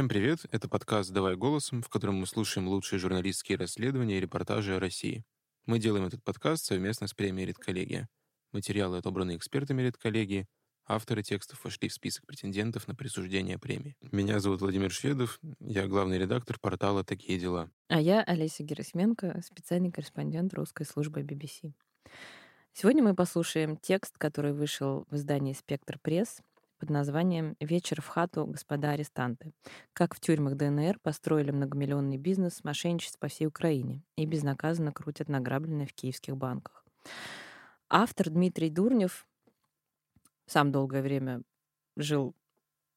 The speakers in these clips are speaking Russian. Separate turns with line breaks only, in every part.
Всем привет! Это подкаст «Давай голосом», в котором мы слушаем лучшие журналистские расследования и репортажи о России. Мы делаем этот подкаст совместно с премией «Редколлегия». Материалы, отобранные экспертами «Редколлегии», авторы текстов вошли в список претендентов на присуждение премии. Меня зовут Владимир Шведов, я главный редактор портала «Такие дела».
А я Олеся Герасименко, специальный корреспондент русской службы BBC. Сегодня мы послушаем текст, который вышел в издании «Спектр пресс» под названием «Вечер в хату, господа арестанты. Как в тюрьмах ДНР построили многомиллионный бизнес мошенничеств по всей Украине и безнаказанно крутят награбленное в киевских банках». Автор Дмитрий Дурнев сам долгое время жил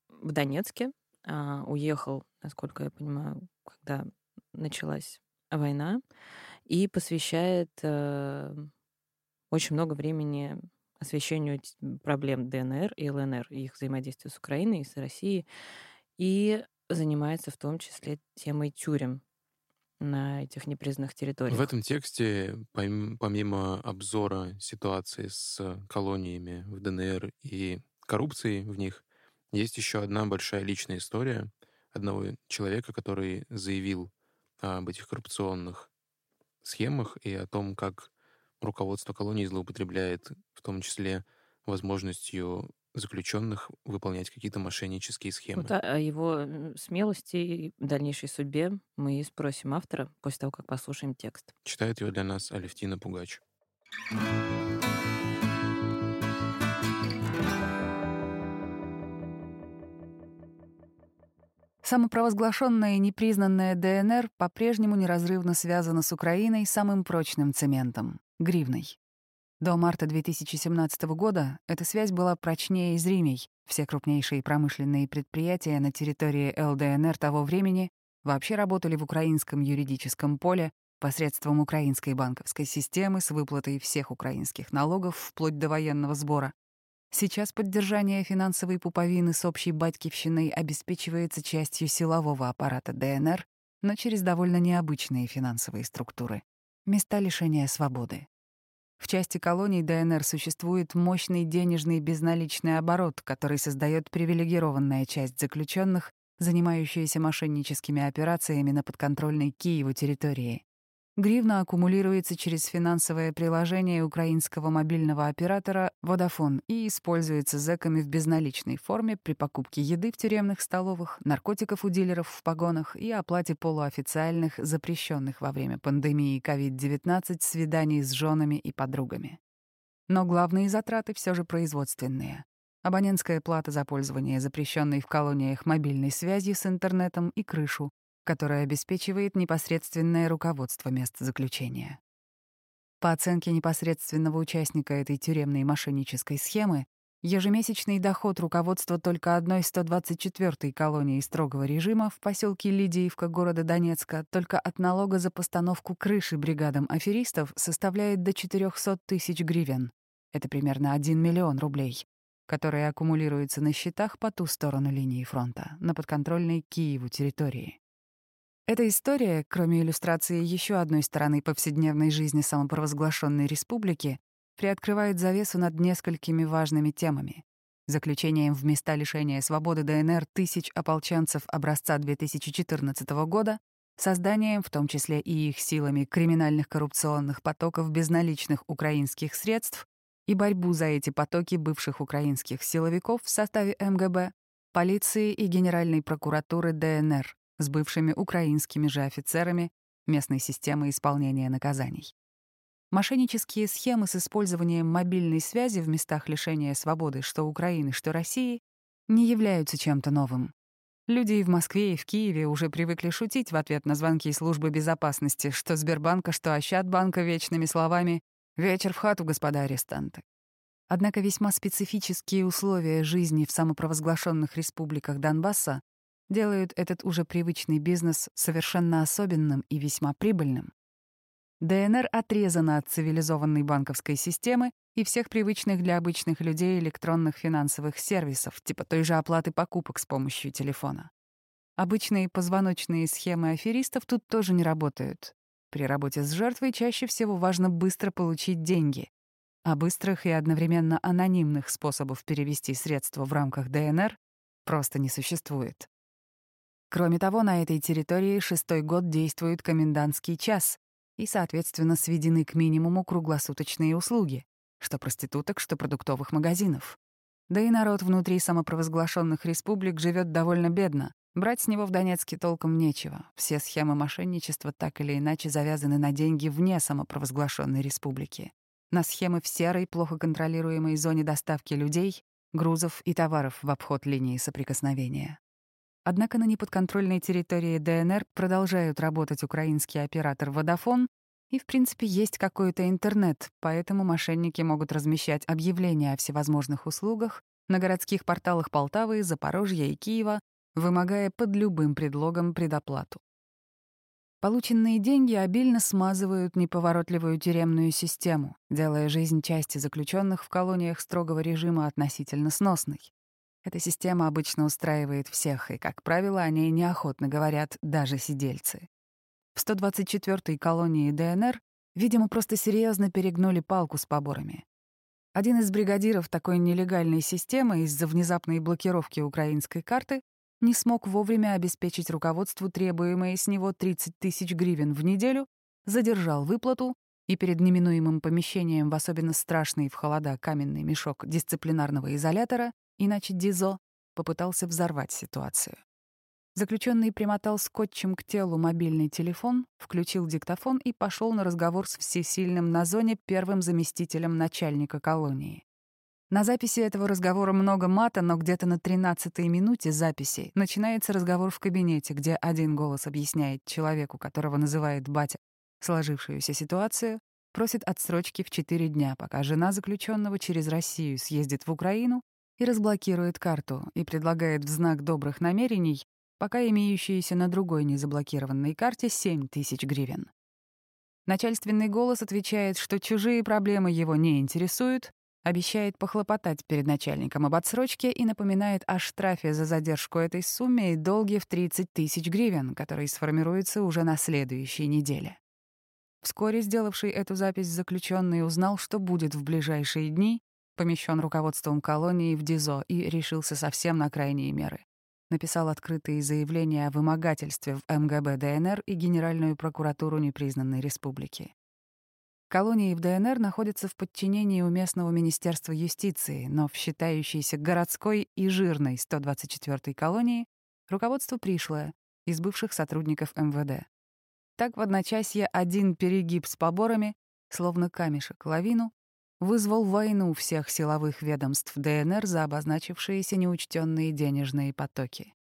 в Донецке, а, уехал, насколько я понимаю, когда началась война, и посвящает э, очень много времени освещению проблем ДНР и ЛНР, и их взаимодействия с Украиной и с Россией, и занимается в том числе темой тюрем на этих непризнанных территориях.
В этом тексте, помимо обзора ситуации с колониями в ДНР и коррупцией в них, есть еще одна большая личная история одного человека, который заявил об этих коррупционных схемах и о том, как руководство колонии злоупотребляет в том числе возможностью заключенных выполнять какие-то мошеннические схемы.
Вот о его смелости и дальнейшей судьбе мы и спросим автора после того, как послушаем текст.
Читает его для нас Алевтина Пугач.
Самопровозглашенная и непризнанная ДНР по-прежнему неразрывно связана с Украиной самым прочным цементом — гривной. До марта 2017 года эта связь была прочнее и зримей. Все крупнейшие промышленные предприятия на территории ЛДНР того времени вообще работали в украинском юридическом поле посредством украинской банковской системы с выплатой всех украинских налогов вплоть до военного сбора. Сейчас поддержание финансовой пуповины с общей батькивщиной обеспечивается частью силового аппарата ДНР, но через довольно необычные финансовые структуры. Места лишения свободы. В части колоний ДНР существует мощный денежный безналичный оборот, который создает привилегированная часть заключенных, занимающаяся мошенническими операциями на подконтрольной Киеву территории. Гривна аккумулируется через финансовое приложение украинского мобильного оператора Vodafone и используется зэками в безналичной форме при покупке еды в тюремных столовых, наркотиков у дилеров в погонах и оплате полуофициальных, запрещенных во время пандемии COVID-19 свиданий с женами и подругами. Но главные затраты все же производственные. Абонентская плата за пользование запрещенной в колониях мобильной связью с интернетом и крышу, которое обеспечивает непосредственное руководство мест заключения. По оценке непосредственного участника этой тюремной мошеннической схемы, ежемесячный доход руководства только одной 124-й колонии строгого режима в поселке Лидиевка города Донецка только от налога за постановку крыши бригадам аферистов составляет до 400 тысяч гривен. Это примерно 1 миллион рублей, которые аккумулируются на счетах по ту сторону линии фронта, на подконтрольной Киеву территории. Эта история, кроме иллюстрации еще одной стороны повседневной жизни самопровозглашенной республики, приоткрывает завесу над несколькими важными темами. Заключением в места лишения свободы ДНР тысяч ополченцев образца 2014 года, созданием, в том числе и их силами, криминальных коррупционных потоков безналичных украинских средств и борьбу за эти потоки бывших украинских силовиков в составе МГБ, полиции и Генеральной прокуратуры ДНР, с бывшими украинскими же офицерами местной системы исполнения наказаний. Мошеннические схемы с использованием мобильной связи в местах лишения свободы что Украины, что России не являются чем-то новым. Люди и в Москве, и в Киеве уже привыкли шутить в ответ на звонки службы безопасности, что Сбербанка, что Ощадбанка вечными словами «Вечер в хату, господа арестанты». Однако весьма специфические условия жизни в самопровозглашенных республиках Донбасса делают этот уже привычный бизнес совершенно особенным и весьма прибыльным. ДНР отрезана от цивилизованной банковской системы и всех привычных для обычных людей электронных финансовых сервисов, типа той же оплаты покупок с помощью телефона. Обычные позвоночные схемы аферистов тут тоже не работают. При работе с жертвой чаще всего важно быстро получить деньги, а быстрых и одновременно анонимных способов перевести средства в рамках ДНР просто не существует. Кроме того, на этой территории шестой год действует комендантский час, и, соответственно, сведены к минимуму круглосуточные услуги, что проституток, что продуктовых магазинов. Да и народ внутри самопровозглашенных республик живет довольно бедно. Брать с него в Донецке толком нечего. Все схемы мошенничества так или иначе завязаны на деньги вне самопровозглашенной республики. На схемы в серой, плохо контролируемой зоне доставки людей, грузов и товаров в обход линии соприкосновения. Однако на неподконтрольной территории ДНР продолжают работать украинский оператор «Водофон», и, в принципе, есть какой-то интернет, поэтому мошенники могут размещать объявления о всевозможных услугах на городских порталах Полтавы, Запорожья и Киева, вымогая под любым предлогом предоплату. Полученные деньги обильно смазывают неповоротливую тюремную систему, делая жизнь части заключенных в колониях строгого режима относительно сносной. Эта система обычно устраивает всех, и, как правило, о ней неохотно говорят даже сидельцы. В 124-й колонии ДНР, видимо, просто серьезно перегнули палку с поборами. Один из бригадиров такой нелегальной системы из-за внезапной блокировки украинской карты не смог вовремя обеспечить руководству требуемые с него 30 тысяч гривен в неделю, задержал выплату и перед неминуемым помещением в особенно страшный в холода каменный мешок дисциплинарного изолятора иначе Дизо, попытался взорвать ситуацию. Заключенный примотал скотчем к телу мобильный телефон, включил диктофон и пошел на разговор с всесильным на зоне первым заместителем начальника колонии. На записи этого разговора много мата, но где-то на 13-й минуте записи начинается разговор в кабинете, где один голос объясняет человеку, которого называет батя, сложившуюся ситуацию, просит отсрочки в 4 дня, пока жена заключенного через Россию съездит в Украину и разблокирует карту и предлагает в знак добрых намерений пока имеющиеся на другой незаблокированной карте 7 тысяч гривен. Начальственный голос отвечает, что чужие проблемы его не интересуют, обещает похлопотать перед начальником об отсрочке и напоминает о штрафе за задержку этой суммы и долге в 30 тысяч гривен, который сформируется уже на следующей неделе. Вскоре сделавший эту запись заключенный узнал, что будет в ближайшие дни, помещен руководством колонии в ДИЗО и решился совсем на крайние меры. Написал открытые заявления о вымогательстве в МГБ ДНР и Генеральную прокуратуру непризнанной республики. Колонии в ДНР находятся в подчинении у местного Министерства юстиции, но в считающейся городской и жирной 124-й колонии руководство пришлое, из бывших сотрудников МВД. Так в одночасье один перегиб с поборами, словно камешек лавину, вызвал войну всех силовых ведомств ДНР за обозначившиеся неучтенные денежные потоки.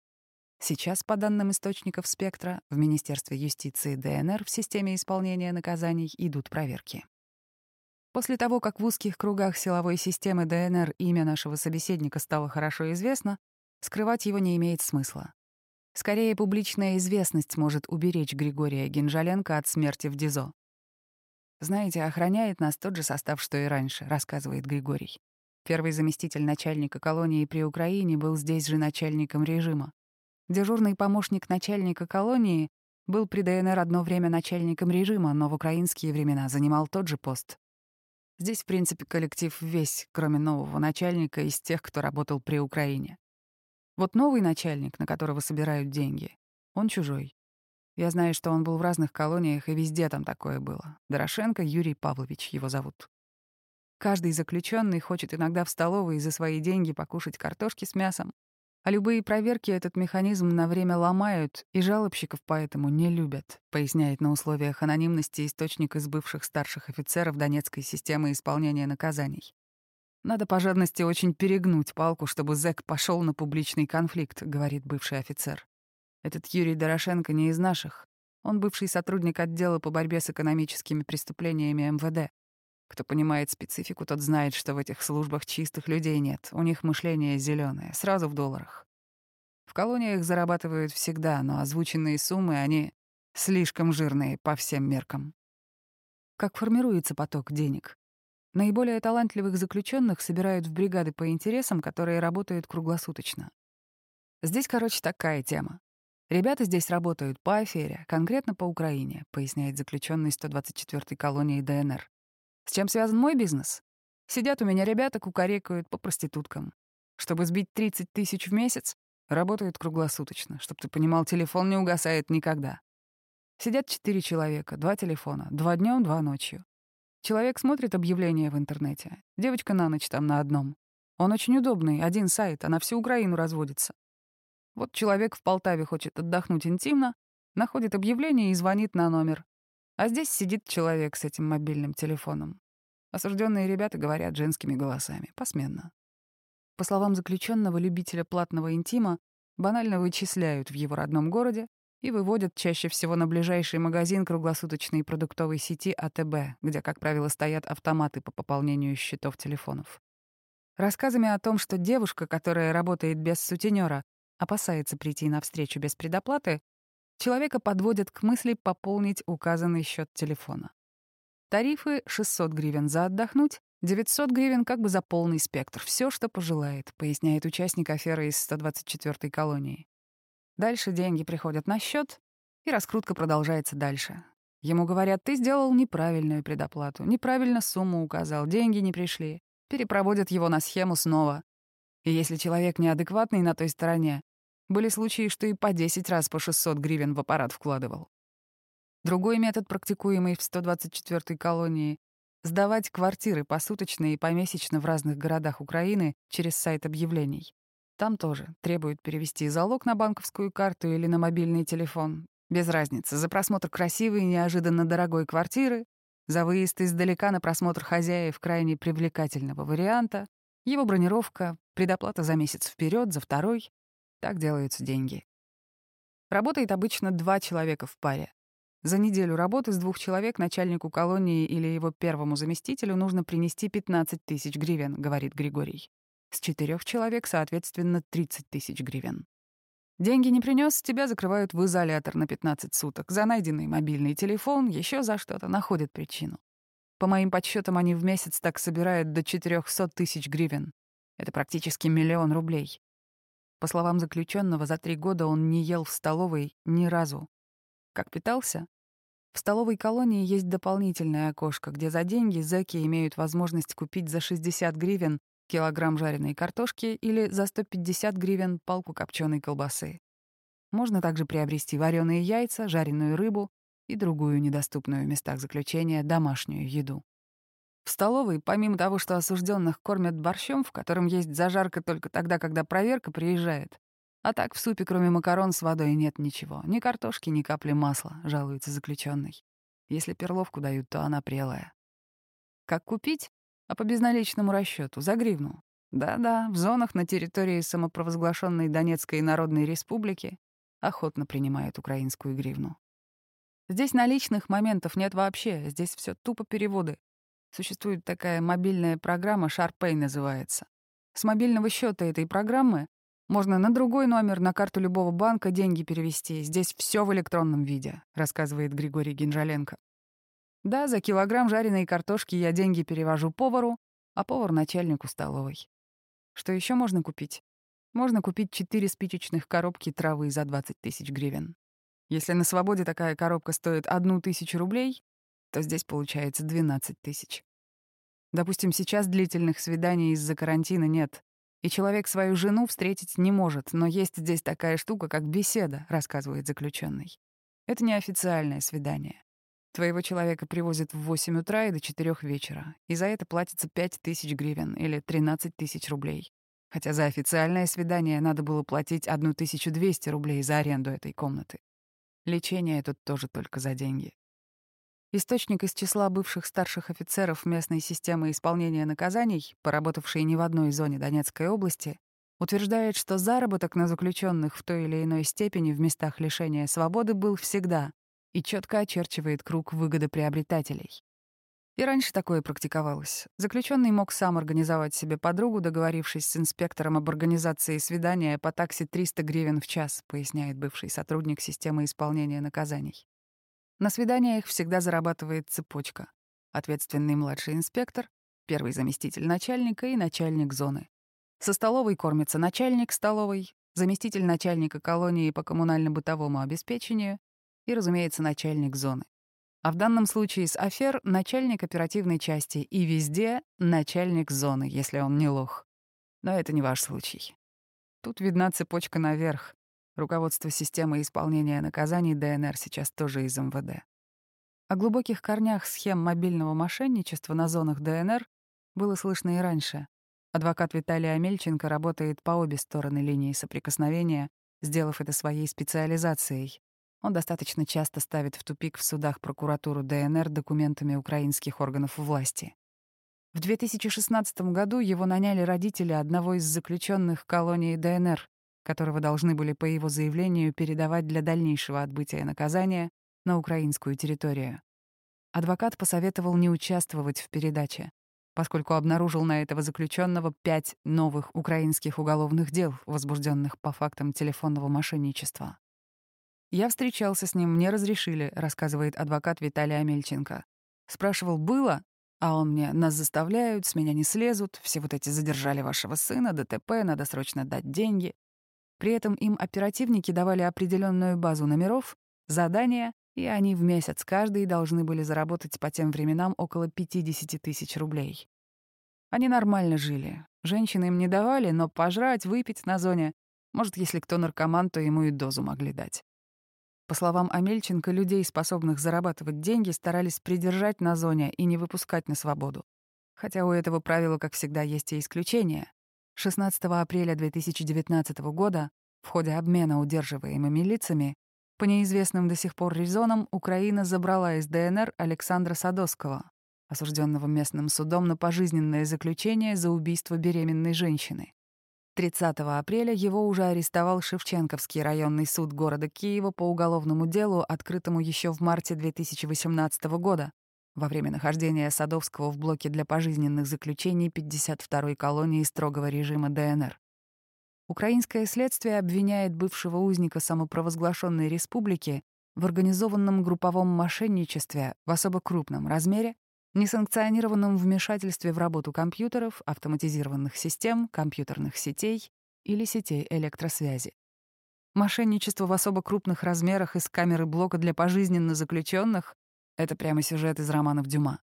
Сейчас, по данным источников «Спектра», в Министерстве юстиции ДНР в системе исполнения наказаний идут проверки. После того, как в узких кругах силовой системы ДНР имя нашего собеседника стало хорошо известно, скрывать его не имеет смысла. Скорее, публичная известность может уберечь Григория Генжаленко от смерти в ДИЗО. «Знаете, охраняет нас тот же состав, что и раньше», — рассказывает Григорий. Первый заместитель начальника колонии при Украине был здесь же начальником режима. Дежурный помощник начальника колонии был при ДНР одно время начальником режима, но в украинские времена занимал тот же пост. Здесь, в принципе, коллектив весь, кроме нового начальника, из тех, кто работал при Украине. Вот новый начальник, на которого собирают деньги, он чужой. Я знаю, что он был в разных колониях, и везде там такое было. Дорошенко Юрий Павлович его зовут. Каждый заключенный хочет иногда в столовой за свои деньги покушать картошки с мясом, а любые проверки этот механизм на время ломают, и жалобщиков поэтому не любят, поясняет на условиях анонимности источник из бывших старших офицеров Донецкой системы исполнения наказаний. «Надо по жадности очень перегнуть палку, чтобы зэк пошел на публичный конфликт», — говорит бывший офицер. Этот Юрий Дорошенко не из наших. Он бывший сотрудник отдела по борьбе с экономическими преступлениями МВД. Кто понимает специфику, тот знает, что в этих службах чистых людей нет. У них мышление зеленое, сразу в долларах. В колониях зарабатывают всегда, но озвученные суммы, они слишком жирные по всем меркам. Как формируется поток денег? Наиболее талантливых заключенных собирают в бригады по интересам, которые работают круглосуточно. Здесь, короче, такая тема. Ребята здесь работают по афере, конкретно по Украине, поясняет заключенный 124-й колонии ДНР. С чем связан мой бизнес? Сидят у меня ребята, кукарекают по проституткам. Чтобы сбить 30 тысяч в месяц, Работают круглосуточно. Чтоб ты понимал, телефон не угасает никогда. Сидят четыре человека, два телефона, два днем, два ночью. Человек смотрит объявления в интернете. Девочка на ночь там на одном. Он очень удобный, один сайт, а на всю Украину разводится. Вот человек в Полтаве хочет отдохнуть интимно, находит объявление и звонит на номер. А здесь сидит человек с этим мобильным телефоном. Осужденные ребята говорят женскими голосами, посменно. По словам заключенного любителя платного интима, банально вычисляют в его родном городе и выводят чаще всего на ближайший магазин круглосуточной продуктовой сети АТБ, где, как правило, стоят автоматы по пополнению счетов телефонов. Рассказами о том, что девушка, которая работает без сутенера, опасается прийти на встречу без предоплаты, человека подводят к мысли пополнить указанный счет телефона. Тарифы — 600 гривен за отдохнуть, 900 гривен как бы за полный спектр, все, что пожелает, поясняет участник аферы из 124-й колонии. Дальше деньги приходят на счет, и раскрутка продолжается дальше. Ему говорят, ты сделал неправильную предоплату, неправильно сумму указал, деньги не пришли. Перепроводят его на схему снова. И если человек неадекватный на той стороне, были случаи, что и по 10 раз по 600 гривен в аппарат вкладывал. Другой метод, практикуемый в 124-й колонии — сдавать квартиры посуточно и помесячно в разных городах Украины через сайт объявлений. Там тоже требуют перевести залог на банковскую карту или на мобильный телефон. Без разницы, за просмотр красивой и неожиданно дорогой квартиры, за выезд издалека на просмотр хозяев крайне привлекательного варианта, его бронировка, предоплата за месяц вперед, за второй. Так делаются деньги. Работает обычно два человека в паре. За неделю работы с двух человек начальнику колонии или его первому заместителю нужно принести 15 тысяч гривен, говорит Григорий. С четырех человек, соответственно, 30 тысяч гривен. Деньги не принес, тебя закрывают в изолятор на 15 суток. За найденный мобильный телефон, еще за что-то находят причину. По моим подсчетам, они в месяц так собирают до 400 тысяч гривен. Это практически миллион рублей. По словам заключенного, за три года он не ел в столовой ни разу. Как питался? В столовой колонии есть дополнительное окошко, где за деньги зэки имеют возможность купить за 60 гривен килограмм жареной картошки или за 150 гривен палку копченой колбасы. Можно также приобрести вареные яйца, жареную рыбу и другую недоступную в местах заключения домашнюю еду. В столовой, помимо того, что осужденных кормят борщом, в котором есть зажарка только тогда, когда проверка приезжает, а так в супе, кроме макарон с водой, нет ничего. Ни картошки, ни капли масла, жалуется заключенный. Если перловку дают, то она прелая. Как купить? А по безналичному расчету за гривну. Да-да, в зонах на территории самопровозглашенной Донецкой Народной Республики охотно принимают украинскую гривну. Здесь наличных моментов нет вообще, здесь все тупо переводы. Существует такая мобильная программа, SharpPay называется. С мобильного счета этой программы можно на другой номер, на карту любого банка деньги перевести. Здесь все в электронном виде, рассказывает Григорий Генжаленко. Да, за килограмм жареной картошки я деньги перевожу повару, а повар — начальнику столовой. Что еще можно купить? Можно купить четыре спичечных коробки травы за 20 тысяч гривен. Если на свободе такая коробка стоит одну тысячу рублей, то здесь получается 12 тысяч. Допустим, сейчас длительных свиданий из-за карантина нет, и человек свою жену встретить не может, но есть здесь такая штука, как беседа, рассказывает заключенный. Это неофициальное свидание. Твоего человека привозят в 8 утра и до 4 вечера, и за это платится 5 тысяч гривен или 13 тысяч рублей. Хотя за официальное свидание надо было платить 1200 рублей за аренду этой комнаты. Лечение тут тоже только за деньги. Источник из числа бывших старших офицеров местной системы исполнения наказаний, поработавший не в одной зоне Донецкой области, утверждает, что заработок на заключенных в той или иной степени в местах лишения свободы был всегда и четко очерчивает круг выгодоприобретателей. И раньше такое практиковалось. Заключенный мог сам организовать себе подругу, договорившись с инспектором об организации свидания по таксе 300 гривен в час, поясняет бывший сотрудник системы исполнения наказаний. На свиданиях всегда зарабатывает цепочка. Ответственный младший инспектор, первый заместитель начальника и начальник зоны. Со столовой кормится начальник столовой, заместитель начальника колонии по коммунально-бытовому обеспечению и, разумеется, начальник зоны. А в данном случае с афер — начальник оперативной части и везде начальник зоны, если он не лох. Но это не ваш случай. Тут видна цепочка наверх. Руководство системы исполнения наказаний ДНР сейчас тоже из МВД. О глубоких корнях схем мобильного мошенничества на зонах ДНР было слышно и раньше. Адвокат Виталий Амельченко работает по обе стороны линии соприкосновения, сделав это своей специализацией. Он достаточно часто ставит в тупик в судах прокуратуру ДНР документами украинских органов власти. В 2016 году его наняли родители одного из заключенных колонии ДНР, которого должны были по его заявлению передавать для дальнейшего отбытия наказания на украинскую территорию. Адвокат посоветовал не участвовать в передаче, поскольку обнаружил на этого заключенного пять новых украинских уголовных дел, возбужденных по фактам телефонного мошенничества. «Я встречался с ним, мне разрешили», — рассказывает адвокат Виталий Амельченко. Спрашивал, было? А он мне, нас заставляют, с меня не слезут, все вот эти задержали вашего сына, ДТП, надо срочно дать деньги. При этом им оперативники давали определенную базу номеров, задания и они в месяц каждый должны были заработать по тем временам около 50 тысяч рублей. Они нормально жили. Женщины им не давали, но пожрать, выпить на зоне, может, если кто наркоман, то ему и дозу могли дать. По словам Амельченко, людей, способных зарабатывать деньги, старались придержать на зоне и не выпускать на свободу. Хотя у этого правила, как всегда, есть и исключения. 16 апреля 2019 года в ходе обмена удерживаемыми лицами по неизвестным до сих пор резонам Украина забрала из ДНР Александра Садовского, осужденного местным судом на пожизненное заключение за убийство беременной женщины. 30 апреля его уже арестовал Шевченковский районный суд города Киева по уголовному делу, открытому еще в марте 2018 года, во время нахождения Садовского в блоке для пожизненных заключений 52-й колонии строгого режима ДНР. Украинское следствие обвиняет бывшего узника самопровозглашенной республики в организованном групповом мошенничестве в особо крупном размере, несанкционированном вмешательстве в работу компьютеров, автоматизированных систем, компьютерных сетей или сетей электросвязи. Мошенничество в особо крупных размерах из камеры блока для пожизненно заключенных — это прямо сюжет из романов Дюма.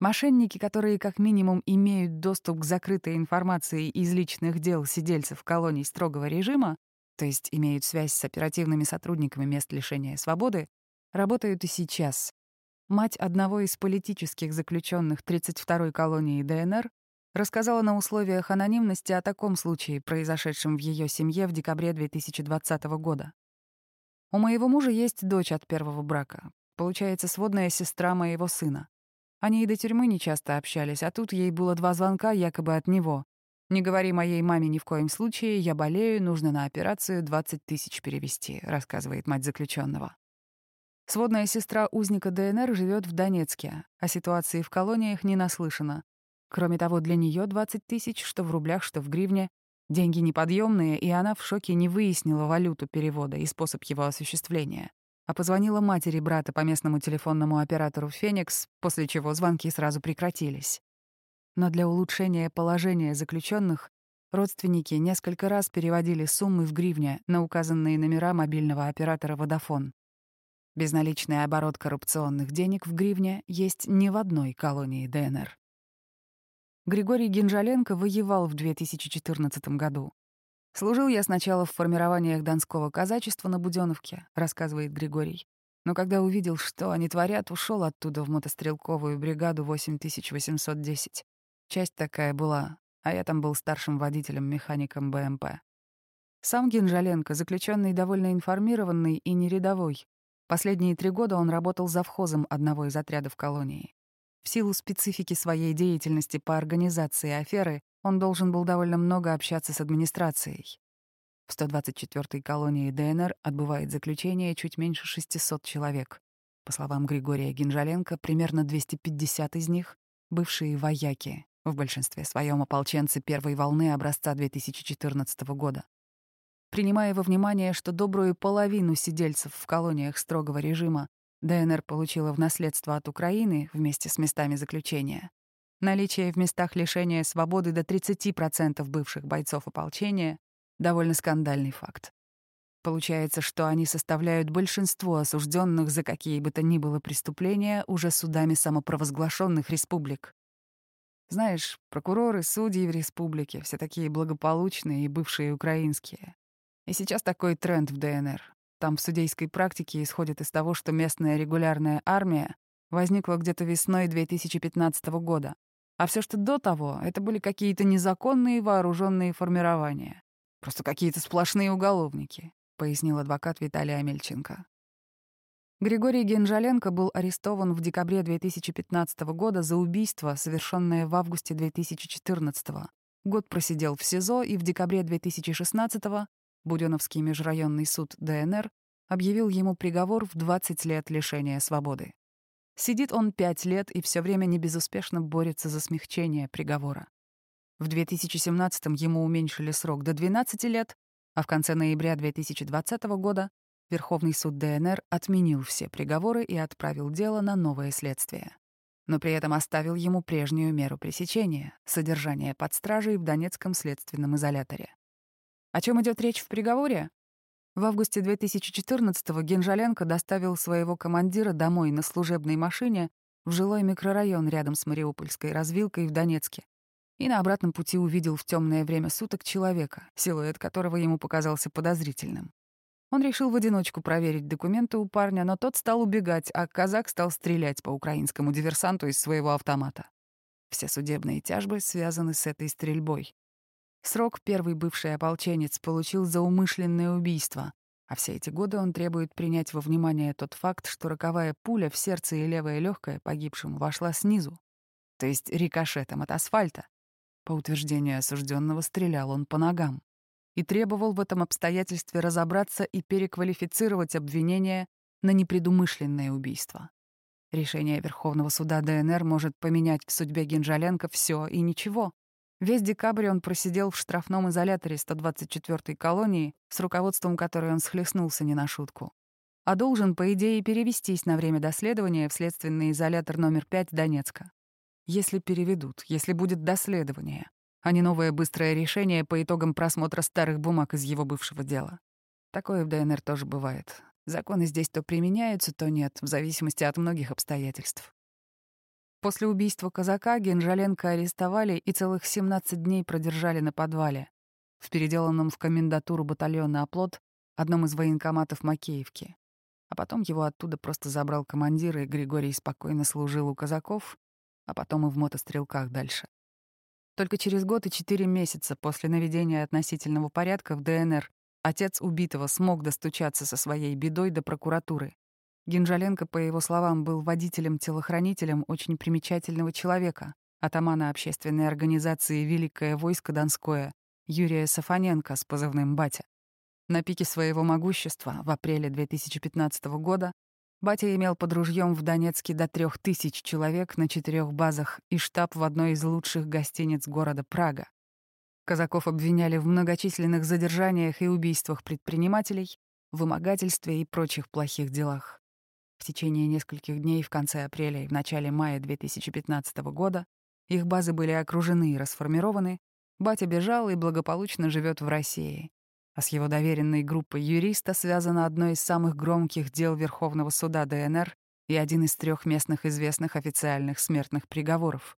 Мошенники, которые как минимум имеют доступ к закрытой информации из личных дел сидельцев колоний строгого режима, то есть имеют связь с оперативными сотрудниками мест лишения свободы, работают и сейчас. Мать одного из политических заключенных 32-й колонии ДНР рассказала на условиях анонимности о таком случае, произошедшем в ее семье в декабре 2020 года. У моего мужа есть дочь от первого брака, получается, сводная сестра моего сына. Они и до тюрьмы не часто общались, а тут ей было два звонка якобы от него. «Не говори моей маме ни в коем случае, я болею, нужно на операцию 20 тысяч перевести», — рассказывает мать заключенного. Сводная сестра узника ДНР живет в Донецке, о ситуации в колониях не наслышана. Кроме того, для нее 20 тысяч, что в рублях, что в гривне, деньги неподъемные, и она в шоке не выяснила валюту перевода и способ его осуществления а позвонила матери брата по местному телефонному оператору «Феникс», после чего звонки сразу прекратились. Но для улучшения положения заключенных родственники несколько раз переводили суммы в гривне на указанные номера мобильного оператора «Водофон». Безналичный оборот коррупционных денег в гривне есть не в одной колонии ДНР. Григорий Гинжаленко воевал в 2014 году. «Служил я сначала в формированиях Донского казачества на Будённовке», — рассказывает Григорий. «Но когда увидел, что они творят, ушел оттуда в мотострелковую бригаду 8810. Часть такая была, а я там был старшим водителем-механиком БМП. Сам Гинжаленко, заключенный довольно информированный и не рядовой. Последние три года он работал завхозом одного из отрядов колонии. В силу специфики своей деятельности по организации аферы он должен был довольно много общаться с администрацией. В 124-й колонии ДНР отбывает заключение чуть меньше 600 человек. По словам Григория Гинжаленко, примерно 250 из них — бывшие вояки, в большинстве своем ополченцы первой волны образца 2014 года. Принимая во внимание, что добрую половину сидельцев в колониях строгого режима ДНР получила в наследство от Украины вместе с местами заключения, Наличие в местах лишения свободы до 30% бывших бойцов ополчения — довольно скандальный факт. Получается, что они составляют большинство осужденных за какие бы то ни было преступления уже судами самопровозглашенных республик. Знаешь, прокуроры, судьи в республике все такие благополучные и бывшие украинские. И сейчас такой тренд в ДНР. Там в судейской практике исходит из того, что местная регулярная армия возникла где-то весной 2015 года. А все, что до того, это были какие-то незаконные вооруженные формирования. Просто какие-то сплошные уголовники, пояснил адвокат Виталий Амельченко. Григорий Генжаленко был арестован в декабре 2015 года за убийство, совершенное в августе 2014 Год просидел в СИЗО, и в декабре 2016 Будённовский межрайонный суд ДНР объявил ему приговор в 20 лет лишения свободы. Сидит он 5 лет и все время небезуспешно борется за смягчение приговора. В 2017-м ему уменьшили срок до 12 лет, а в конце ноября 2020 года Верховный суд ДНР отменил все приговоры и отправил дело на новое следствие. Но при этом оставил ему прежнюю меру пресечения — содержание под стражей в Донецком следственном изоляторе. О чем идет речь в приговоре? В августе 2014-го Генжаленко доставил своего командира домой на служебной машине в жилой микрорайон рядом с Мариупольской развилкой в Донецке и на обратном пути увидел в темное время суток человека, силуэт которого ему показался подозрительным. Он решил в одиночку проверить документы у парня, но тот стал убегать, а казак стал стрелять по украинскому диверсанту из своего автомата. Все судебные тяжбы связаны с этой стрельбой. Срок первый бывший ополченец получил за умышленное убийство, а все эти годы он требует принять во внимание тот факт, что роковая пуля в сердце и левое легкое погибшему вошла снизу, то есть рикошетом от асфальта. По утверждению осужденного, стрелял он по ногам и требовал в этом обстоятельстве разобраться и переквалифицировать обвинение на непредумышленное убийство. Решение Верховного суда ДНР может поменять в судьбе Генжаленко все и ничего. Весь декабрь он просидел в штрафном изоляторе 124-й колонии, с руководством которой он схлестнулся не на шутку. А должен, по идее, перевестись на время доследования в следственный изолятор номер 5 Донецка. Если переведут, если будет доследование а не новое быстрое решение по итогам просмотра старых бумаг из его бывшего дела. Такое в ДНР тоже бывает. Законы здесь то применяются, то нет, в зависимости от многих обстоятельств. После убийства казака Генжаленко арестовали и целых 17 дней продержали на подвале, в переделанном в комендатуру батальона «Оплот» одном из военкоматов Макеевки. А потом его оттуда просто забрал командир, и Григорий спокойно служил у казаков, а потом и в мотострелках дальше. Только через год и четыре месяца после наведения относительного порядка в ДНР отец убитого смог достучаться со своей бедой до прокуратуры. Гинжаленко, по его словам, был водителем-телохранителем очень примечательного человека, атамана общественной организации «Великое войско Донское» Юрия Сафоненко с позывным «Батя». На пике своего могущества в апреле 2015 года Батя имел под ружьем в Донецке до трех тысяч человек на четырех базах и штаб в одной из лучших гостиниц города Прага. Казаков обвиняли в многочисленных задержаниях и убийствах предпринимателей, вымогательстве и прочих плохих делах. В течение нескольких дней в конце апреля и в начале мая 2015 года их базы были окружены и расформированы, батя бежал и благополучно живет в России, а с его доверенной группой юриста связано одно из самых громких дел Верховного суда ДНР и один из трех местных известных официальных смертных приговоров.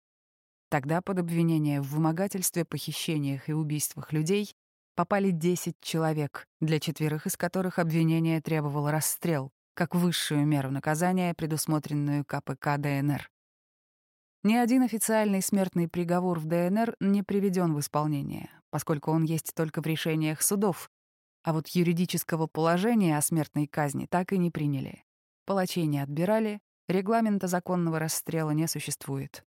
Тогда под обвинение в вымогательстве, похищениях и убийствах людей попали 10 человек, для четверых из которых обвинение требовало расстрел, как высшую меру наказания, предусмотренную КПК ДНР. Ни один официальный смертный приговор в ДНР не приведен в исполнение, поскольку он есть только в решениях судов, а вот юридического положения о смертной казни так и не приняли. Палачей не отбирали, регламента законного расстрела не существует.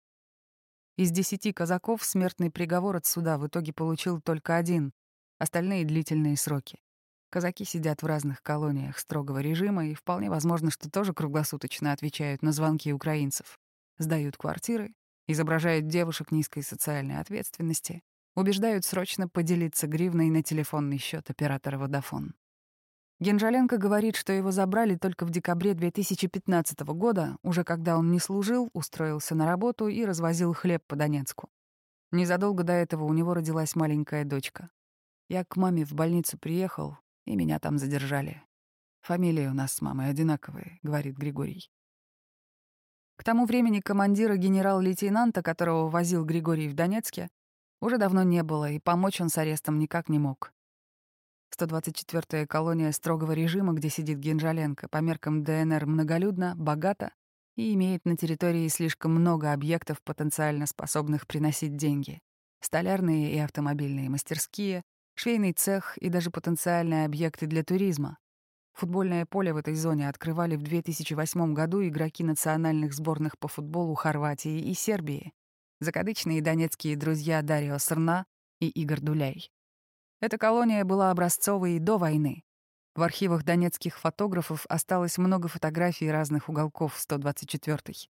Из десяти казаков смертный приговор от суда в итоге получил только один, остальные — длительные сроки. Казаки сидят в разных колониях строгого режима и вполне возможно, что тоже круглосуточно отвечают на звонки украинцев сдают квартиры, изображают девушек низкой социальной ответственности, убеждают срочно поделиться гривной на телефонный счет оператора «Водофон». Генжаленко говорит, что его забрали только в декабре 2015 года, уже когда он не служил, устроился на работу и развозил хлеб по Донецку. Незадолго до этого у него родилась маленькая дочка. Я к маме в больницу приехал, и меня там задержали. Фамилии у нас с мамой одинаковые, говорит Григорий. К тому времени командира генерал-лейтенанта, которого возил Григорий в Донецке, уже давно не было, и помочь он с арестом никак не мог. 124-я колония строгого режима, где сидит Генжаленко, по меркам ДНР многолюдна, богата и имеет на территории слишком много объектов, потенциально способных приносить деньги. Столярные и автомобильные мастерские, швейный цех и даже потенциальные объекты для туризма. Футбольное поле в этой зоне открывали в 2008 году игроки национальных сборных по футболу Хорватии и Сербии, закадычные донецкие друзья Дарио Срна и Игорь Дуляй. Эта колония была образцовой и до войны. В архивах донецких фотографов осталось много фотографий разных уголков 124-й.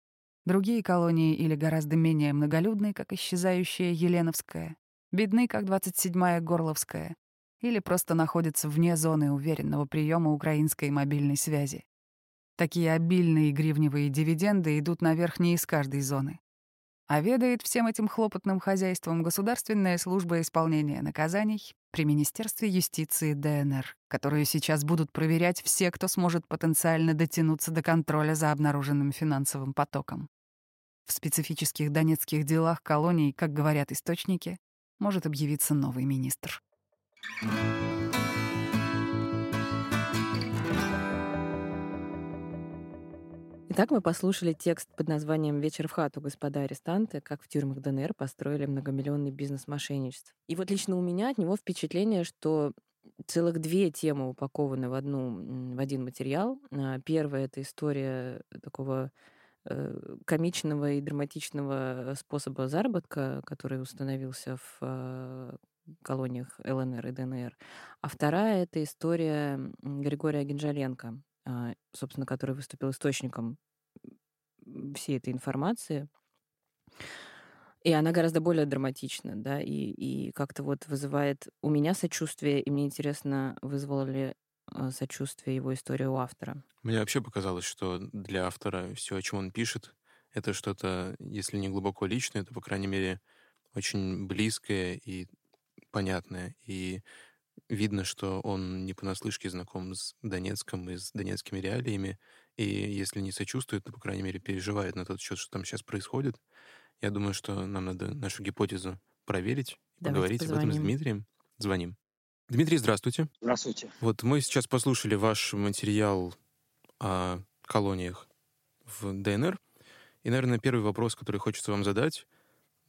Другие колонии или гораздо менее многолюдные, как исчезающая Еленовская, бедны, как 27-я Горловская, или просто находятся вне зоны уверенного приема украинской мобильной связи. Такие обильные гривневые дивиденды идут наверх не из каждой зоны. А ведает всем этим хлопотным хозяйством Государственная служба исполнения наказаний при Министерстве юстиции ДНР, которую сейчас будут проверять все, кто сможет потенциально дотянуться до контроля за обнаруженным финансовым потоком. В специфических донецких делах колоний, как говорят источники, может объявиться новый министр.
Итак, мы послушали текст под названием «Вечер в хату, господа арестанты. Как в тюрьмах ДНР построили многомиллионный бизнес мошенничеств». И вот лично у меня от него впечатление, что целых две темы упакованы в, одну, в один материал. А, первая — это история такого комичного и драматичного способа заработка, который установился в э, колониях ЛНР и ДНР. А вторая — это история Григория Генжаленко, а, собственно, который выступил источником всей этой информации. И она гораздо более драматична, да, и, и как-то вот вызывает у меня сочувствие, и мне интересно, вызвало ли сочувствие его история у автора.
Мне вообще показалось, что для автора все, о чем он пишет, это что-то, если не глубоко личное, то, по крайней мере, очень близкое и понятное. И видно, что он не понаслышке знаком с Донецком и с донецкими реалиями, и если не сочувствует, то, по крайней мере, переживает на тот счет, что там сейчас происходит. Я думаю, что нам надо нашу гипотезу проверить, Давайте поговорить позвоним. об этом с Дмитрием. Звоним. Дмитрий, здравствуйте.
Здравствуйте.
Вот мы сейчас послушали ваш материал о колониях в ДНР. И, наверное, первый вопрос, который хочется вам задать,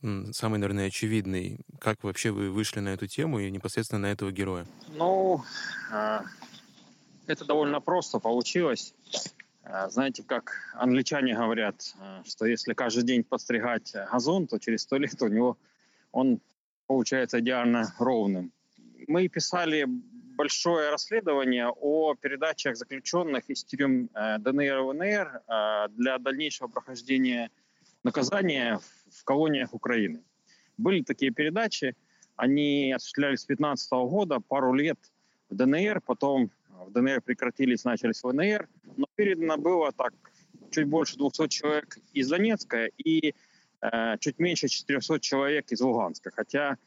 самый, наверное, очевидный. Как вообще вы вышли на эту тему и непосредственно на этого героя?
Ну, а, это довольно просто получилось. А, знаете, как англичане говорят, а, что если каждый день подстригать газон, то через сто лет у него он получается идеально ровным. Мы писали большое расследование о передачах заключенных из тюрем э, ДНР и ВНР для дальнейшего прохождения наказания в колониях Украины. Были такие передачи, они осуществлялись с 2015 года, пару лет в ДНР, потом в ДНР прекратились, начались в ВНР, но передано было так чуть больше 200 человек из Донецка и э, чуть меньше 400 человек из Луганска, хотя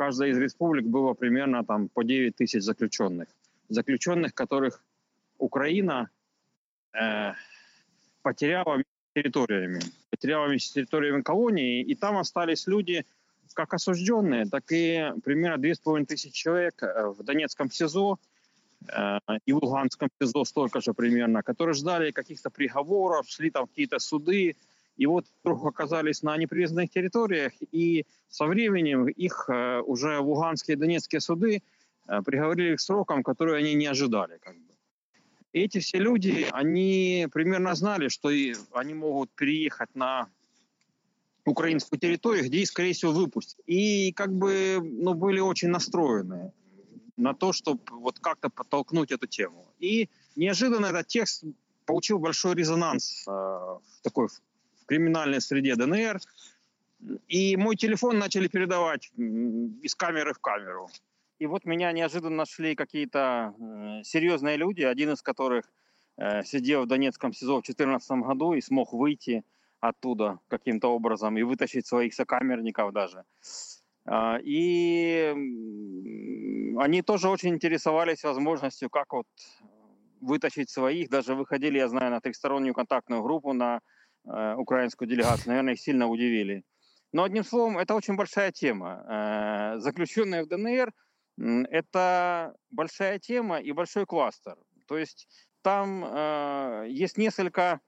каждой из республик было примерно там по 9 тысяч заключенных. Заключенных, которых Украина э, потеряла территориями, потеряла территориями колонии, и там остались люди, как осужденные, так и примерно 2500 человек э, в Донецком СИЗО э, и в Луганском СИЗО столько же примерно, которые ждали каких-то приговоров, шли там какие-то суды, и вот вдруг оказались на непризнанных территориях, и со временем их э, уже луганские и донецкие суды приговорили к срокам, которые они не ожидали. Как бы эти все люди, они примерно знали, что они могут переехать на украинскую территорию, где их, скорее всего, выпустят. И как бы ну, были очень настроены на то, чтобы вот как-то подтолкнуть эту тему. И неожиданно этот текст получил большой резонанс э, в такой криминальной среде ДНР. И мой телефон начали передавать из камеры в камеру. И вот меня неожиданно нашли какие-то э, серьезные люди, один из которых э, сидел в Донецком СИЗО в 2014 году и смог выйти оттуда каким-то образом и вытащить своих сокамерников даже. Э, и они тоже очень интересовались возможностью, как вот вытащить своих. Даже выходили, я знаю, на трехстороннюю контактную группу на э, украинскую делегацию, наверное, их сильно удивили. Но одним словом, это очень большая тема. Э, заключенные в ДНР – это большая тема и большой кластер. То есть там э, есть несколько,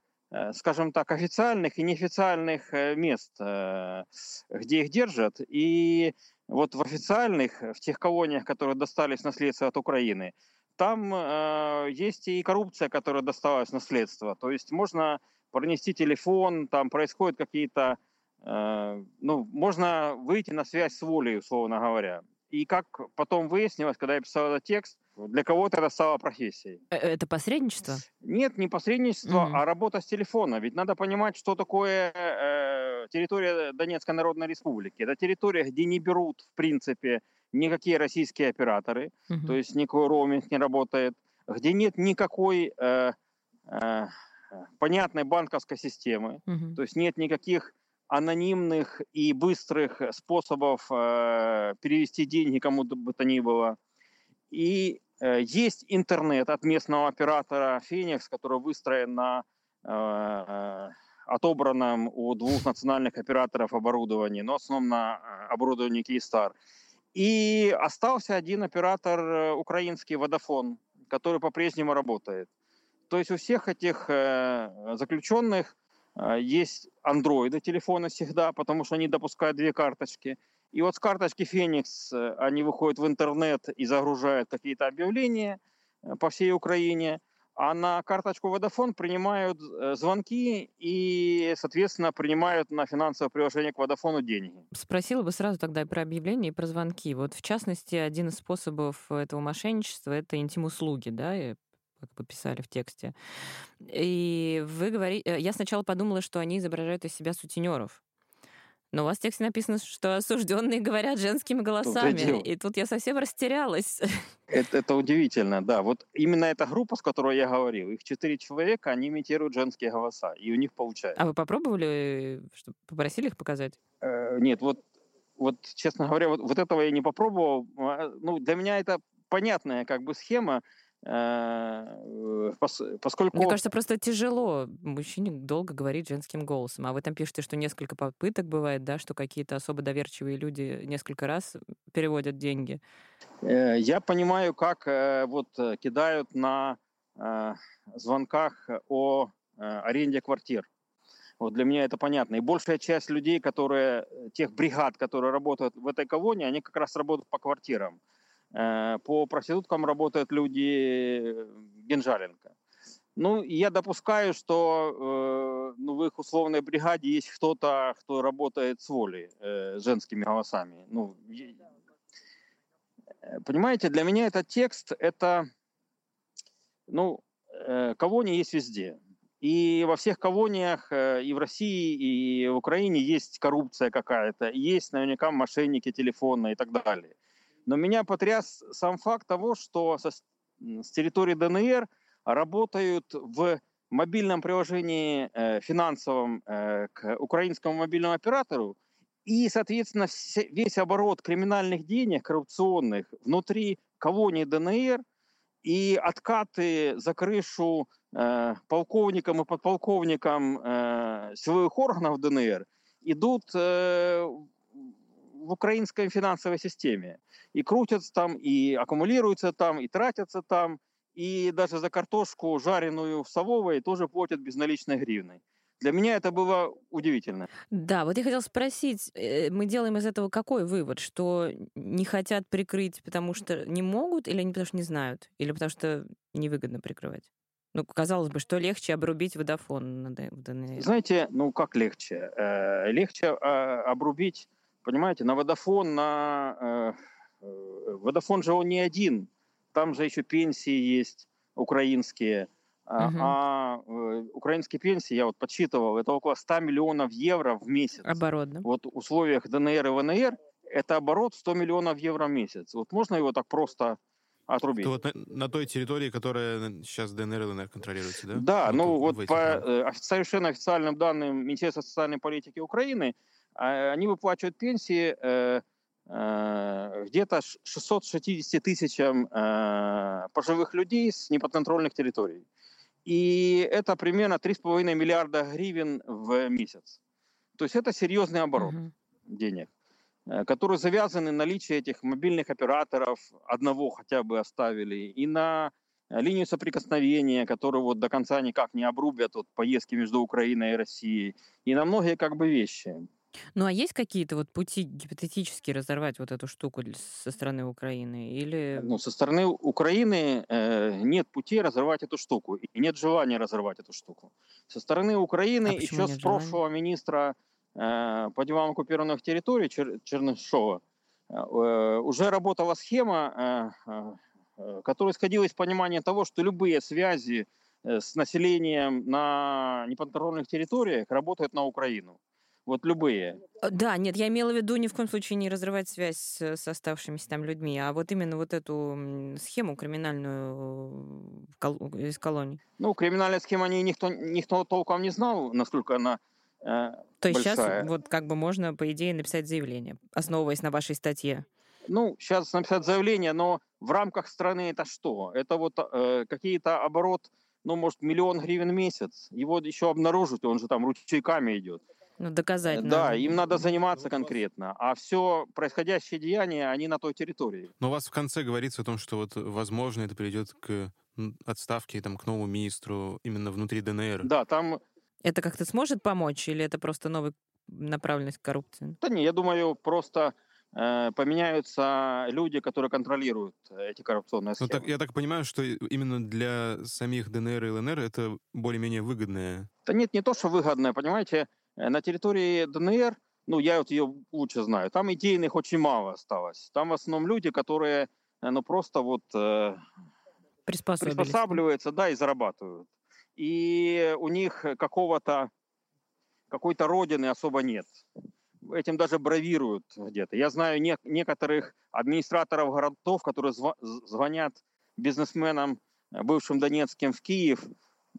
скажем так, официальных и неофициальных мест, где их держат. И вот в официальных, в тех колониях, которые достались наследство от Украины, там э, есть и коррупция, которая досталась наследство. То есть можно пронести телефон, там происходят какие-то, э, ну, можно выйти на связь с волей, условно говоря. И как потом выяснилось, когда я писал этот текст, для кого-то это стало профессией.
Э, это посредничество?
Нет, не посредничество, mm-hmm. а работа с телефона. Ведь надо понимать, что такое э, территория Донецкой Народной Республики. Это территория, где не берут, в принципе, никакие российские операторы, mm-hmm. то есть никакой роуминг не работает, где нет никакой э, э, понятной банковской системы, mm-hmm. то есть нет никаких анонимных и быстрых способов э, перевести деньги кому бы то ни было. И э, есть интернет от местного оператора Феникс, который выстроен на э, отобранном у двух национальных операторов оборудовании, но в основном на э, оборудовании Киевстар. И остался один оператор э, украинский Водофон, который по-прежнему работает. То есть у всех этих э, заключенных э, есть андроиды телефона всегда, потому что они допускают две карточки. И вот с карточки Феникс э, они выходят в интернет и загружают какие-то объявления по всей Украине – а на карточку Vodafone принимают звонки и, соответственно, принимают на финансовое приложение к Vodafone деньги.
Спросила бы сразу тогда и про объявления, и про звонки. Вот, в частности, один из способов этого мошенничества — это интим-услуги, да, как вы писали в тексте. И вы говорите... Э, я сначала подумала, что они изображают из себя сутенеров. Но у вас в тексте написано, что осужденные говорят женскими голосами. И тут я совсем растерялась.
Это, это удивительно, да. Вот именно эта группа, с которой я говорил, их четыре человека, они имитируют женские голоса, и у них получается.
А вы попробовали, что, попросили их показать?
Э, нет, вот, вот, честно говоря, вот, вот этого я не попробовал. А, ну, для меня это понятная как бы схема. Э, поскольку...
Мне кажется, просто тяжело мужчине долго говорить женским голосом. А вы там пишете, что несколько попыток бывает, да, что какие-то особо доверчивые люди несколько раз переводят деньги.
Э, я понимаю, как э, вот кидают на звонках о аренде квартир. Вот для меня это понятно. И большая часть людей, которые, тех бригад, которые работают в этой колонии, они как раз работают по квартирам. Э, по проституткам работают люди Генжаленко. Ну, я допускаю, что э, ну, в их условной бригаде есть кто-то, кто работает с волей, э, женскими голосами. Ну, э, понимаете, для меня этот текст, это, ну, э, колония есть везде. И во всех колониях э, и в России, и в Украине есть коррупция какая-то, есть наверняка мошенники телефонные и так далее. Но меня потряс сам факт того, что со, с территории ДНР работают в мобильном приложении э, финансовом э, к украинскому мобильному оператору, и, соответственно, все, весь оборот криминальных денег, коррупционных, внутри колонии ДНР и откаты за крышу э, полковникам и подполковникам э, силовых органов ДНР идут э, в украинской финансовой системе. И крутятся там, и аккумулируются там, и тратятся там. И даже за картошку, жареную в Савовой, тоже платят безналичной гривной. Для меня это было удивительно.
Да, вот я хотела спросить, э, мы делаем из этого какой вывод? Что не хотят прикрыть, потому что не могут, или не потому что не знают, или потому что невыгодно прикрывать? Ну, казалось бы, что легче обрубить водофон в ДНР?
Знаете, ну как легче? Э, легче а, обрубить Понимаете, на Водофон, на... Э, э, Водофон же он не один. Там же еще пенсии есть украинские. Uh-huh. А э, украинские пенсии, я вот подсчитывал, это около 100 миллионов евро в месяц.
Оборот, да?
Вот в условиях ДНР и ВНР это оборот 100 миллионов евро в месяц. Вот можно его так просто отрубить?
То вот на, на той территории, которая сейчас ДНР и ЛНР контролируется, да?
Да, вот ну вот по э, совершенно официальным данным Министерства социальной политики Украины, они выплачивают пенсии э, э, где-то 660 тысячам э, пожилых людей с неподконтрольных территорий. И это примерно 3,5 миллиарда гривен в месяц. То есть это серьезный оборот угу. денег, которые завязаны на наличие этих мобильных операторов, одного хотя бы оставили, и на линию соприкосновения, которую вот до конца никак не обрубят от поездки между Украиной и Россией, и на многие как бы вещи.
Ну а есть какие-то вот пути гипотетически разорвать вот эту штуку со стороны Украины? Или...
Ну, со стороны Украины э, нет пути разорвать эту штуку, и нет желания разорвать эту штуку. Со стороны Украины а еще с прошлого желания? министра э, по делам оккупированных территорий Чер, Чернышова э, уже работала схема, э, э, э которая исходила из понимания того, что любые связи э, с населением на неподконтрольных территориях работают на Украину. Вот любые.
Э, да, нет, я имела в виду ни в коем случае не разрывать связь с, с оставшимися там людьми, а вот именно вот эту схему криминальную из колоний.
Ну, криминальная схема, не, никто, никто толком не знал, насколько она э,
То есть большая. сейчас вот как бы можно, по идее, написать заявление, основываясь на вашей статье?
Ну, сейчас написать заявление, но в рамках страны это что? Это вот э, какие-то оборот, ну, может, миллион гривен в месяц. Его еще обнаружить, он же там ручейками идет.
Ну, доказать
э, Да, надо. им надо заниматься конкретно. А все происходящие деяния, они на той территории.
Но у вас в конце говорится о том, что вот, возможно, это приведет к отставке там, к новому министру именно внутри ДНР.
Да, там...
Это как-то сможет помочь или это просто новая направленность коррупции?
Да не, я думаю, просто э, поменяются люди, которые контролируют эти коррупционные схемы.
Ну, так, я так понимаю, что именно для самих ДНР и ЛНР это более-менее выгодное.
Да нет, не то, что выгодное, понимаете, Э, на территории ДНР, ну, я вот ее лучше знаю, там идейных очень мало осталось. Там в основном люди, которые, э, ну, просто вот э, приспосабливаются, да, и зарабатывают. И у них какого-то, какой-то родины особо нет. Этим даже бравируют где-то. Я знаю не, некоторых администраторов городов, которые зв- звонят бизнесменам, бывшим донецким в Киев,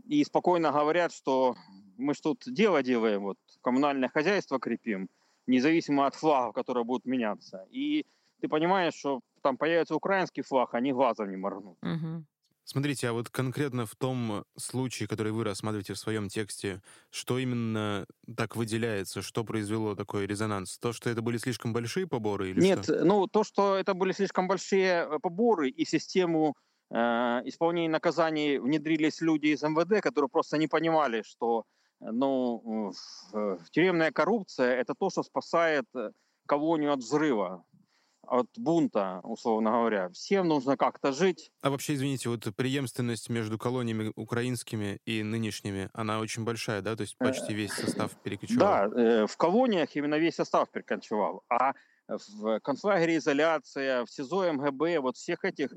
и спокойно говорят, что мы же тут дело делаем, вот коммунальное хозяйство крепим, независимо от флагов, которые будут меняться. И ты понимаешь, что там появится украинский флаг, они глазом не моргнут.
Угу.
Смотрите, а вот конкретно в том случае, который вы рассматриваете в своем тексте, что именно так выделяется, что произвело такой резонанс? То, что это были слишком большие поборы или
Нет,
что?
ну то, что это были слишком большие э, поборы и систему э, исполнения наказаний внедрились люди из МВД, которые просто не понимали, что ну, тюремная коррупция – это то, что спасает э, колонию от взрыва, от бунта, условно говоря. Всем нужно как-то жить.
А вообще, извините, вот преемственность между колониями украинскими и нынешними, она очень большая, да? То есть почти весь состав перекочевал?
Да, э, в колониях именно весь состав перекочевал. А в концлагере изоляция, в СИЗО МГБ, вот всех этих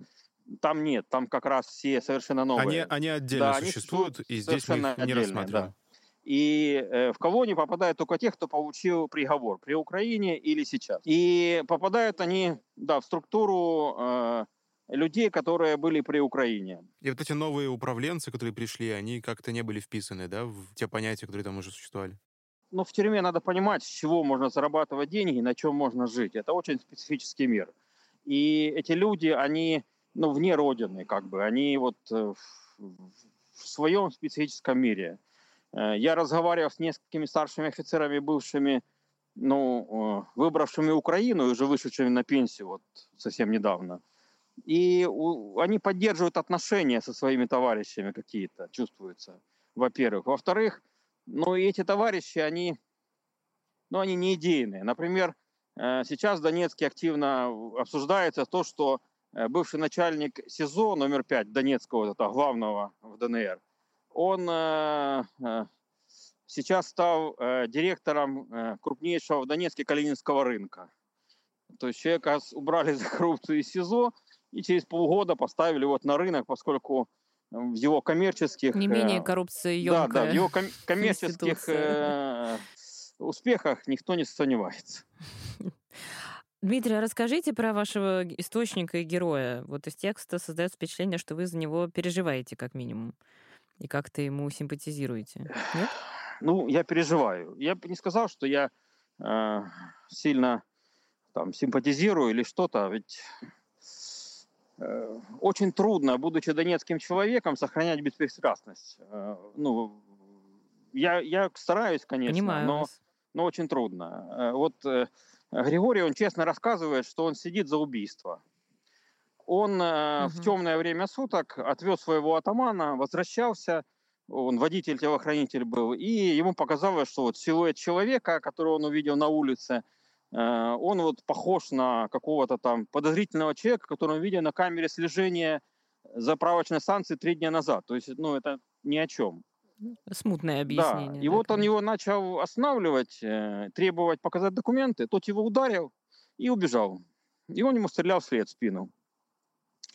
там нет, там как раз все совершенно новые.
Они, они отдельно да, существуют, они и здесь мы их не рассматриваем. Да.
И э, в колонии попадают только те, кто получил приговор при Украине или сейчас. И попадают они да, в структуру э, людей, которые были при Украине.
И вот эти новые управленцы, которые пришли, они как-то не были вписаны да, в те понятия, которые там уже существовали?
Ну, в тюрьме надо понимать, с чего можно зарабатывать деньги, на чем можно жить. Это очень специфический мир. И эти люди, они ну, вне родины, как бы, они вот э, в своем специфическом мире. Э, я разговаривал с несколькими старшими офицерами, бывшими, ну, э, выбравшими Украину и уже вышедшими на пенсию вот совсем недавно. И у, они поддерживают отношения со своими товарищами какие-то, чувствуются, во-первых. Во-вторых, ну, эти товарищи, они, ну, они не идейные. Например, э, сейчас в Донецке активно обсуждается то, что бывший начальник СИЗО номер 5 Донецкого, это главного в ДНР, он э, э, сейчас стал э, директором крупнейшего в Донецке Калининского рынка. То есть человека убрали за коррупцию из СИЗО и через полгода поставили вот на рынок, поскольку в его коммерческих...
Не менее коррупции Да,
да, в его ком- коммерческих э, успехах никто не сомневается.
Дмитрий, а расскажите про вашего источника и героя. Вот из текста создается впечатление, что вы за него переживаете, как минимум и как-то ему симпатизируете, нет?
Ну, я переживаю. Я бы не сказал, что я э, сильно там симпатизирую или что-то, ведь э, очень трудно, будучи донецким человеком, сохранять беспристрастность. Э, ну, я, я стараюсь, конечно,
Понимаю
но,
вас.
но очень трудно. Э, Вот э, Григорий, он честно рассказывает, что он сидит за убийство. Он э, в темное время суток отвез своего атамана, возвращался, он водитель-телохранитель был, и ему показалось, что вот силуэт человека, которого он увидел на улице, э, он вот похож на какого-то там подозрительного человека, которого он видел на камере слежения заправочной станции три дня назад. То есть, ну, это ни о чем.
Смутное
Да,
объяснение.
и
да,
вот он его начал останавливать, э, требовать показать документы, тот его ударил и убежал. И он ему стрелял вслед в спину.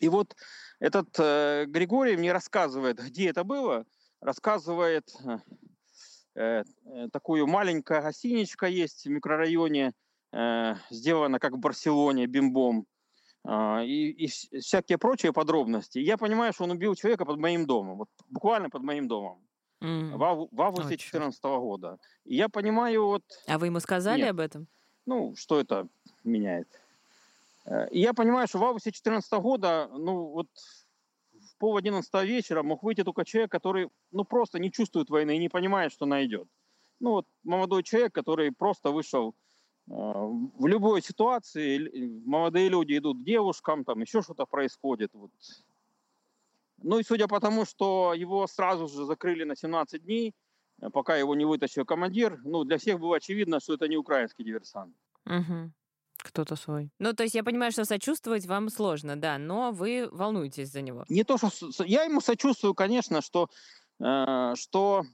И вот этот э, Григорий мне рассказывает, где это было, рассказывает, э, э, такую маленькая гостиничка есть в микрорайоне, э, сделана как в Барселоне, бимбом, а, и, и вс- всякие прочие подробности. Я понимаю, что он убил человека под моим домом, вот буквально под моим домом
М.
в, ав- в августе
О, чёрт.
2014 года. И я понимаю, вот,
А вы ему сказали
Нет.
об этом?
ну, что это меняет. Э, И я понимаю, что в августе 2014 года, ну, вот в пол одиннадцатого вечера мог выйти только человек, который, ну, просто не чувствует войны и не понимает, что она идет. Ну, вот молодой человек, который просто вышел э, в любой ситуации, л- молодые люди идут к девушкам, там еще что-то происходит. Вот. Ну и судя по тому, что его сразу же закрыли на 17 дней, э, пока его не вытащил командир, ну, для всех было очевидно, что это не украинский диверсант.
Мгм. Кто-то свой. Ну, то есть я понимаю, что сочувствовать вам сложно, да, но вы волнуетесь за него.
Не то, что... Я ему сочувствую, конечно, что, э, что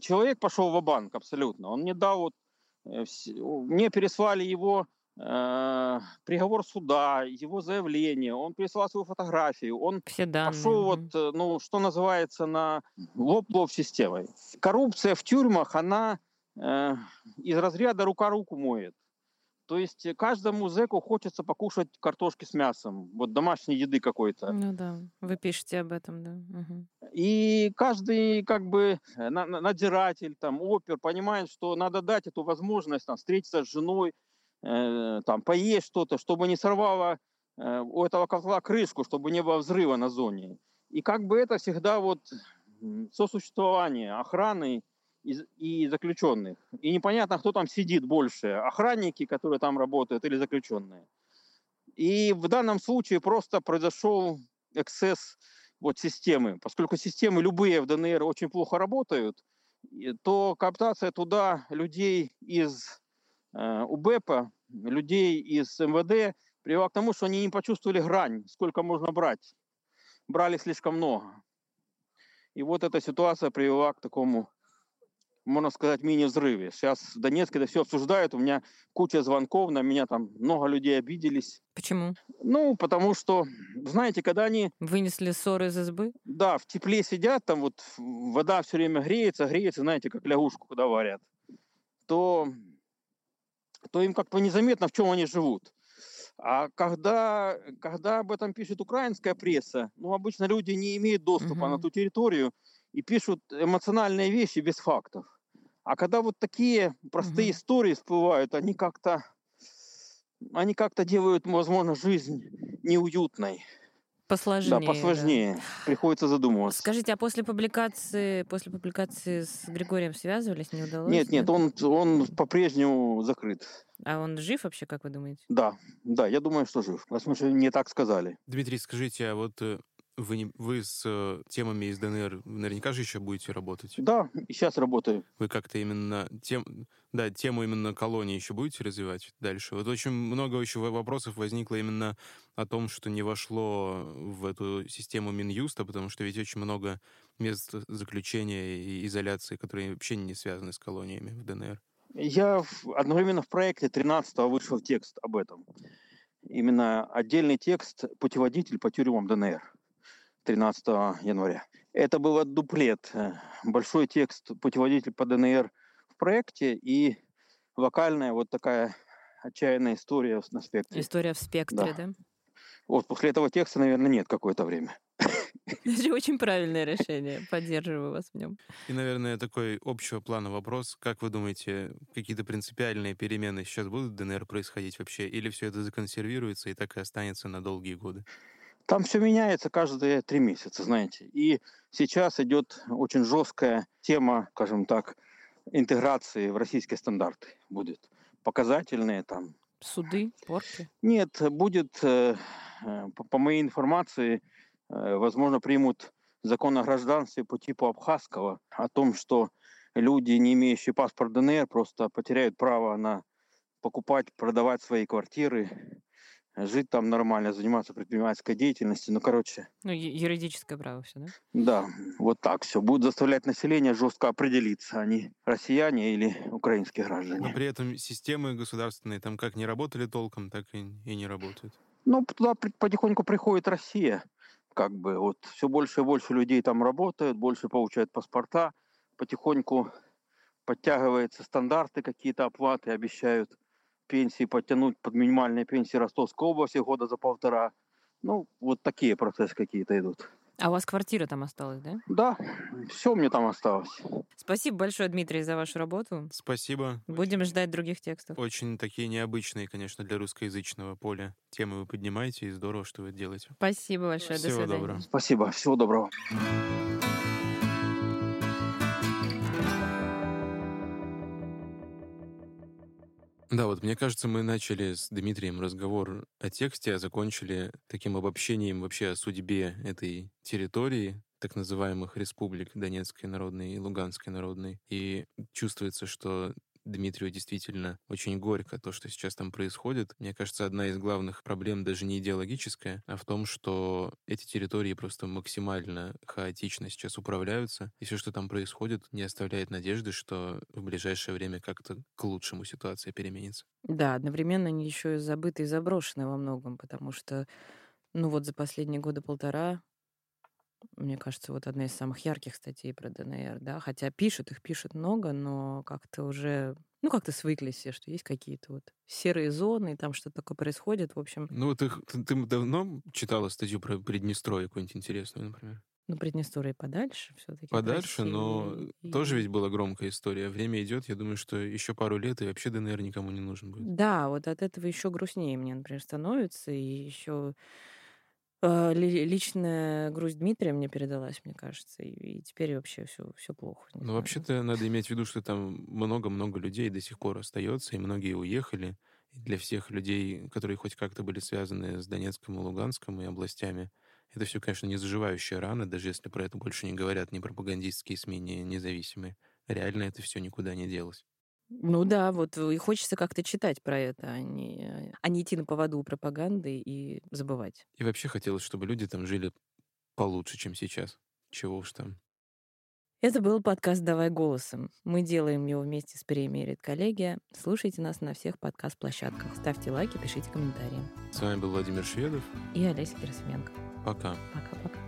человек пошел в банк абсолютно. Он не дал... Вот, э, мне переслали его э, приговор суда, его заявление, он прислал свою фотографию, он
Все данные.
пошел вот, э, ну, что называется, на лоб-лоб системой. Коррупция в тюрьмах, она э, из разряда рука руку моет. То есть э, каждому зэку хочется покушать картошки с мясом, вот домашней еды какой-то.
Ну да, вы пишете об этом, да. мгм.
И каждый как бы э, на- на- надзиратель, там, опер понимает, что надо дать эту возможность там, встретиться с женой, э, там, поесть что-то, чтобы не сорвало э, у этого котла крышку, чтобы не было взрыва на зоне. И как бы это всегда вот сосуществование охраны и, заключенных. И непонятно, кто там сидит больше, охранники, которые там работают, или заключенные. И в данном случае просто произошел эксцесс вот системы. Поскольку системы любые в ДНР очень плохо работают, то кооптация туда людей из э, УБЭПа, людей из МВД привела к тому, что они не почувствовали грань, сколько можно брать. Брали слишком много. И вот эта ситуация привела к такому, можно сказать, мини-взрыве. Сейчас в Донецке это все обсуждают, у меня куча звонков, на меня там много людей обиделись.
Почему?
Ну, потому что, знаете, когда они
Вынесли ссоры из избы?
да, в тепле сидят, там вот вода все время греется, греется, знаете, как лягушку, когда варят, то, то им как-то незаметно, в чем они живут. А когда, когда об этом пишет украинская пресса, ну, обычно люди не имеют доступа на
Мгм.
ту территорию и пишут эмоциональные вещи без фактов. А когда вот такие простые
Мгм.
истории всплывают, они как-то они как-то делают, возможно, жизнь неуютной.
Посложнее.
да, посложнее. Приходится задумываться.
Скажите, а после публикации, после публикации с Григорием связывались, не удалось?
Нет, нет,
да?
он, он по-прежнему закрыт.
А он жив вообще, как вы думаете?
Да, да, я думаю, что жив. Во смысле, не так сказали.
Дмитрий, скажите, а вот э, вы, не- вы с э, темами из ДНР наверняка же еще будете работать?
Да, и сейчас работаю.
Вы как-то именно тем, да, тему именно колонии еще будете развивать дальше? Вот очень много еще во- вопросов возникло именно о том, что не вошло в эту систему Минюста, потому что ведь очень много мест заключения и изоляции, которые вообще не связаны с колониями в ДНР.
Я в- одновременно в проекте 13 вышел текст об этом. Именно отдельный текст «Путеводитель по тюрьмам ДНР» 13 января. Это был дуплет. э, Большой текст «Путеводитель по ДНР» в проекте и локальная вот такая отчаянная история на спектре.
История в спектре, да?
Вот после этого текста, наверное, нет какое-то время.
Это очень правильное решение. Поддерживаю вас в нем.
И, наверное, такой общего плана вопрос. Как вы думаете, какие-то принципиальные перемены сейчас будут в ДНР происходить вообще? Или все это законсервируется и так и останется на долгие годы?
Там все меняется каждые три месяца, знаете. И сейчас идет очень жесткая тема, скажем так, интеграции в российские стандарты будет. Показательные там.
Суды, порки?
Нет, будет, э, э, по моей информации, э, возможно, примут закон о гражданстве по типу абхазского, о том, что люди, не имеющие паспорт ДНР, просто потеряют право на покупать, продавать свои квартиры, жить там нормально, заниматься предпринимательской деятельностью. Ну, короче.
Ну, юридическое право все, да?
Да, вот так все. Будут заставлять население жестко определиться, они россияне или украинские граждане.
Но при этом системы государственные там как не работали толком, так и, и не работают.
Ну, туда потихоньку приходит Россия. Как бы вот все больше и больше людей там работают, больше получают паспорта. Потихоньку подтягиваются стандарты, какие-то оплаты обещают пенсии подтянуть под минимальные пенсии Ростовской области года за полтора. Ну, вот такие процессы какие-то идут.
А у вас квартира там осталась, да?
Да, все мне там осталось.
Спасибо большое, Дмитрий, за вашу работу.
Спасибо.
Будем Очень... ждать других текстов.
Очень такие необычные, конечно, для русскоязычного поля темы вы поднимаете, и здорово, что вы делаете.
Спасибо большое.
Всего
До свидания.
доброго.
Спасибо. Всего доброго.
Да, вот мне кажется, мы начали с Дмитрием разговор о тексте, а закончили таким обобщением вообще о судьбе этой территории, так называемых республик Донецкой народной и Луганской народной. И чувствуется, что Дмитрию действительно очень горько то, что сейчас там происходит. Мне кажется, одна из главных проблем даже не идеологическая, а в том, что эти территории просто максимально хаотично сейчас управляются, и все, что там происходит, не оставляет надежды, что в ближайшее время как-то к лучшему ситуация переменится.
Да, одновременно они еще и забыты и заброшены во многом, потому что, ну вот за последние годы полтора мне кажется, вот одна из самых ярких статей про ДНР, да, хотя пишут, их пишут много, но как-то уже, ну, как-то свыклись все, что есть какие-то вот серые зоны, и там что-то такое происходит, в общем.
Ну, вот их, ты, ты давно читала статью про Приднестровье какую-нибудь интересную, например?
Ну, Приднестровье подальше все-таки.
Подальше, но и... тоже ведь была громкая история. Время идет, я думаю, что еще пару лет, и вообще ДНР никому не нужен будет.
Да, вот от этого еще грустнее мне, например, становится, и еще личная грусть Дмитрия мне передалась, мне кажется, и, и теперь вообще все, все плохо.
Ну, вообще-то надо иметь в виду, что там много-много людей до сих пор остается, и многие уехали. И для всех людей, которые хоть как-то были связаны с Донецком и Луганском и областями, это все, конечно, не заживающая рана, даже если про это больше не говорят ни пропагандистские СМИ, ни независимые. Реально это все никуда не делось.
Ну да, вот и хочется как-то читать про это, а не, а не идти на поводу пропаганды и забывать.
И вообще хотелось, чтобы люди там жили получше, чем сейчас. Чего уж там.
Это был подкаст «Давай голосом». Мы делаем его вместе с премией «Редколлегия». Слушайте нас на всех подкаст-площадках. Ставьте лайки, пишите комментарии.
С вами был Владимир Шведов.
И Олеся Герасименко.
Пока.
Пока-пока.